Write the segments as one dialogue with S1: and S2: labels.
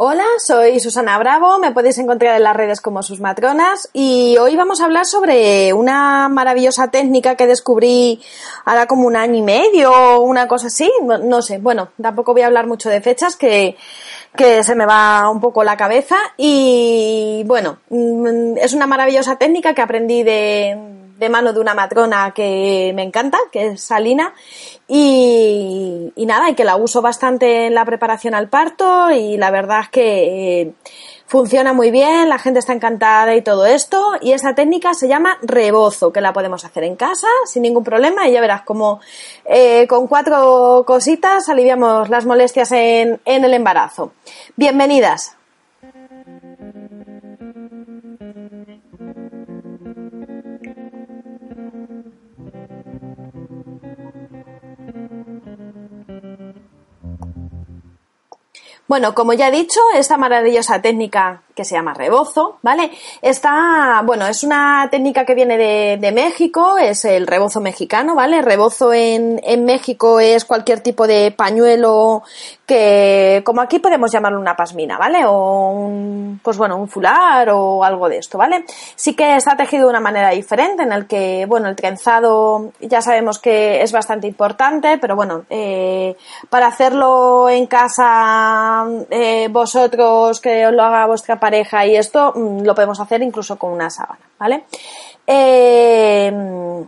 S1: Hola, soy Susana Bravo, me podéis encontrar en las redes como sus matronas y hoy vamos a hablar sobre una maravillosa técnica que descubrí ahora como un año y medio o una cosa así, no, sé, bueno, tampoco voy a hablar mucho de fechas que, que se me va un poco la cabeza y bueno, mm, es una maravillosa técnica que aprendí de, de mano de una matrona que me encanta, que es Salina, y, nada, y que la uso bastante en la preparación al parto y la verdad es que eh, funciona muy bien, la gente está encantada y todo esto, y esa técnica se llama rebozo, que la podemos hacer en casa sin ningún problema y ya verás como eh, con cuatro cositas aliviamos las molestias en, en el embarazo. Bienvenidas. Bueno, como ya he dicho, esta maravillosa técnica que se llama rebozo, ¿vale? Está, bueno, es una técnica que viene de, de México, es el rebozo mexicano, ¿vale? Rebozo en, en México es cualquier tipo de pañuelo que, como aquí podemos llamarlo una pasmina, ¿vale? O un, pues bueno, un fular o algo de esto, ¿vale? Sí que está tejido de una manera diferente en el que, bueno, el trenzado ya sabemos que es bastante importante, pero bueno, eh, para hacerlo en casa eh, vosotros, que os lo haga vuestra pareja y esto mm, lo podemos hacer incluso con una sábana, ¿vale? Eh,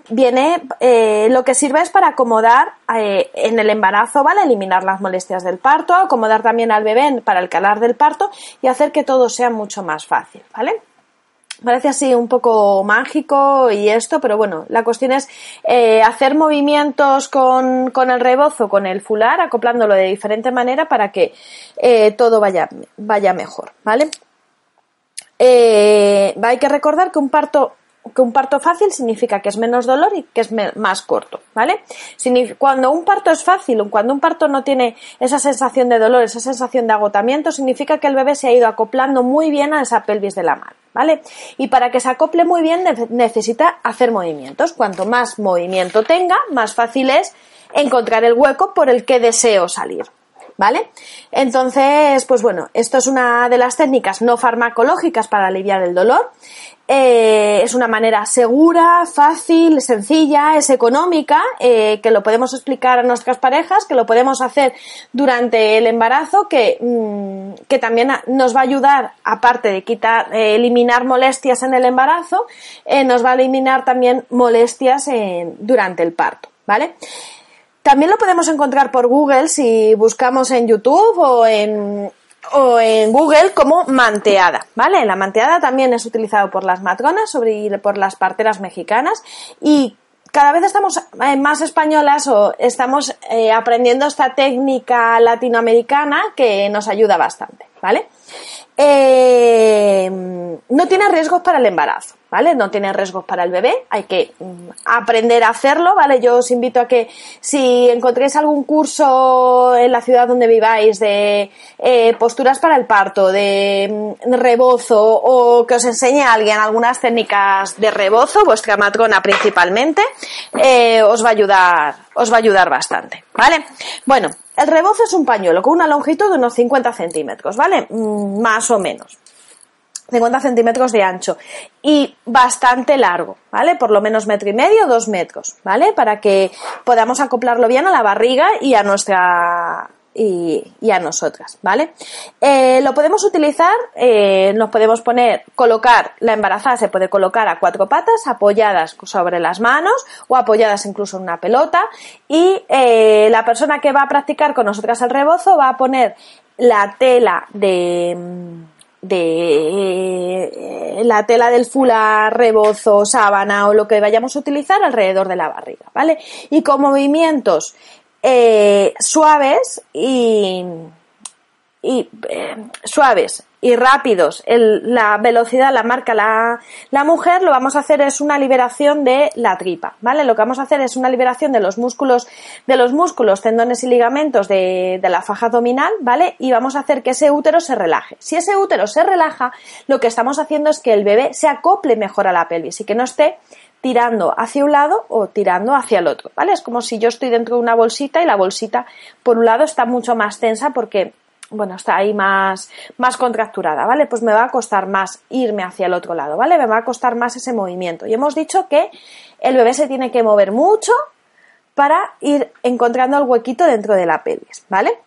S1: viene, eh, lo que sirve es para acomodar en el embarazo, ¿vale? Eliminar las molestias del parto, acomodar también al bebé para el calar del parto y hacer que todo sea mucho más fácil, ¿vale? Parece así un poco mágico y esto, pero bueno, la cuestión es eh, hacer movimientos con, con, el rebozo, con el fular, acoplándolo de diferente manera para que eh, todo vaya, vaya mejor, ¿vale? Eh, hay que recordar que un parto que un parto fácil significa que es menos dolor y que es más corto, ¿vale? Cuando un parto es fácil cuando un parto no tiene esa sensación de dolor, esa sensación de agotamiento, significa que el bebé se ha ido acoplando muy bien a esa pelvis de la madre, ¿vale? Y para que se acople muy bien necesita hacer movimientos. Cuanto más movimiento tenga, más fácil es encontrar el hueco por el que deseo salir, ¿vale? Entonces, pues bueno, esto es una de las técnicas no farmacológicas para aliviar el dolor. Eh, es una manera segura, fácil, sencilla, es económica, eh, que lo podemos explicar a nuestras parejas, que lo podemos hacer durante el embarazo, que, mm, que también nos va a ayudar, aparte de quitar, eh, eliminar molestias en el embarazo, nos va a eliminar también molestias durante el parto, ¿vale? También lo podemos encontrar por Google si buscamos en YouTube o en, o en Google como manteada, ¿vale? La manteada también es utilizado por las matronas sobre, por las parteras mexicanas y cada vez estamos eh, más españolas o estamos eh, aprendiendo esta técnica latinoamericana que nos ayuda bastante, ¿vale? Eh, no tiene riesgos para el embarazo, ¿vale? No tiene riesgos para el bebé, hay que mm, aprender a hacerlo, ¿vale? Yo os invito a que si encontréis algún curso en la ciudad donde viváis de eh, posturas para el parto, de mm, rebozo o que os enseñe a alguien algunas técnicas de rebozo, vuestra matrona principalmente, eh, os va a ayudar, os va a ayudar bastante, ¿vale? Bueno, el rebozo es un pañuelo con una longitud de unos 50 centímetros, ¿vale? Mm, más o menos. 50 centímetros de ancho y bastante largo, ¿vale? Por lo menos metro y medio, dos metros, ¿vale? Para que podamos acoplarlo bien a la barriga y a nuestra y, a nosotras, ¿vale? Eh, lo podemos utilizar, eh, nos podemos poner, colocar, la embarazada se puede colocar a cuatro patas, apoyadas sobre las manos o apoyadas incluso en una pelota y eh, la persona que va a practicar con nosotras el rebozo va a poner la tela de de la tela del fular, rebozo, sábana o lo que vayamos a utilizar alrededor de la barriga, ¿vale? Y con movimientos eh, suaves y, y eh, suaves y rápidos, la velocidad la marca la, la, mujer, lo vamos a hacer es una liberación de la tripa, ¿vale? Lo que vamos a hacer es una liberación de los músculos, de los músculos, tendones y ligamentos de, de la faja abdominal, ¿vale? Y vamos a hacer que ese útero se relaje. Si ese útero se relaja, lo que estamos haciendo es que el bebé se acople mejor a la pelvis y que no esté tirando hacia un lado o tirando hacia el otro, ¿vale? Es como si yo estoy dentro de una bolsita y la bolsita por un lado está mucho más tensa porque bueno, está ahí más, más contracturada, ¿vale? Pues me va a costar más irme hacia el otro lado, ¿vale? Me va a costar más ese movimiento. Y hemos dicho que el bebé se tiene que mover mucho para ir encontrando el huequito dentro de la pelvis, ¿vale?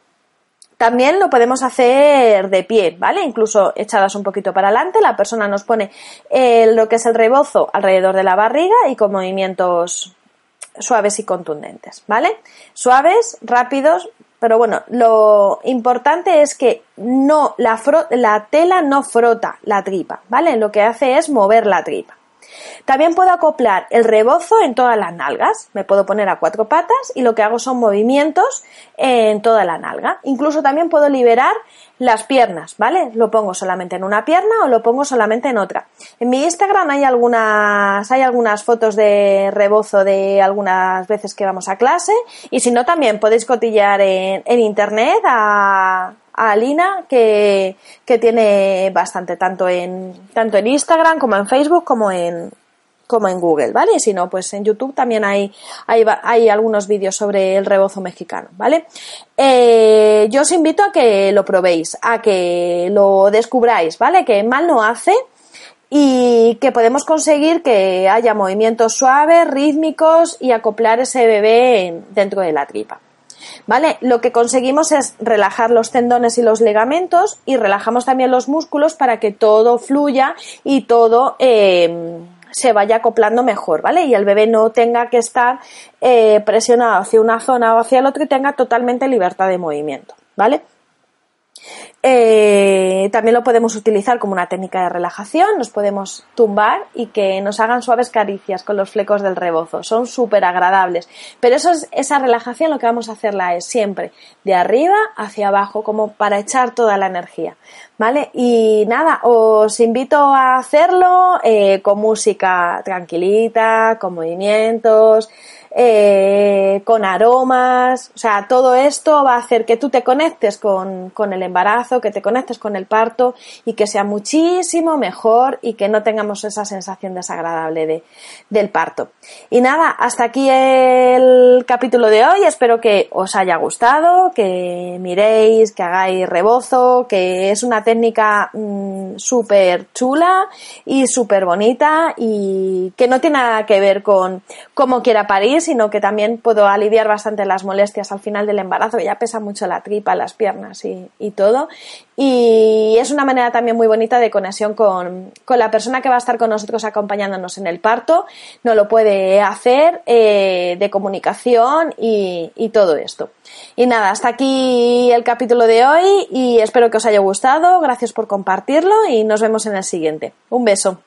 S1: También lo podemos hacer de pie, ¿vale? Incluso echadas un poquito para adelante, la persona nos pone lo que es el rebozo alrededor de la barriga y con movimientos suaves y contundentes, ¿vale? Suaves, rápidos, pero bueno, lo importante es que no, la, la tela no frota la tripa, ¿vale? Lo que hace es mover la tripa. También puedo acoplar el rebozo en todas las nalgas. Me puedo poner a cuatro patas y lo que hago son movimientos en toda la nalga. Incluso también puedo liberar las piernas, ¿vale? Lo pongo solamente en una pierna o lo pongo solamente en otra. En mi Instagram hay algunas, hay algunas fotos de rebozo de algunas veces que vamos a clase y si no también podéis cotillear en, en internet a, a Alina que, que, tiene bastante tanto en tanto en Instagram como en Facebook como en como en Google, ¿vale? Si no, pues en YouTube también hay, hay, hay algunos vídeos sobre el rebozo mexicano, ¿vale? Eh, yo os invito a que lo probéis, a que lo descubráis, ¿vale? Que mal no hace y que podemos conseguir que haya movimientos suaves, rítmicos y acoplar ese bebé dentro de la tripa. ¿Vale? Lo que conseguimos es relajar los tendones y los ligamentos y relajamos también los músculos para que todo fluya y todo eh, se vaya acoplando mejor, ¿vale? Y el bebé no tenga que estar eh, presionado hacia una zona o hacia el otro y tenga totalmente libertad de movimiento, ¿vale? Eh, también lo podemos utilizar como una técnica de relajación, nos podemos tumbar y que nos hagan suaves caricias con los flecos del rebozo, son súper agradables. Pero eso es, esa relajación lo que vamos a hacerla es siempre de arriba hacia abajo, como para echar toda la energía. ¿Vale? Y nada, os invito a hacerlo eh, con música tranquilita, con movimientos, eh, con aromas, o sea, todo esto va a hacer que tú te conectes con, con, el embarazo, que te conectes con el parto y que sea muchísimo mejor y que no tengamos esa sensación desagradable de, del parto. Y nada, hasta aquí el capítulo de hoy, espero que os haya gustado, que miréis, que hagáis rebozo, que es una técnica mm, súper chula y súper bonita y que no tiene nada que ver con cómo quiera París, sino que también puedo aliviar bastante las molestias al final del embarazo, ya pesa mucho la tripa, las piernas y, todo. Y es una manera también muy bonita de conexión con, con, la persona que va a estar con nosotros acompañándonos en el parto, no lo puede hacer, eh, de comunicación y todo esto. Y nada, hasta aquí el capítulo de hoy y espero que os haya gustado, gracias por compartirlo y nos vemos en el siguiente. Un beso.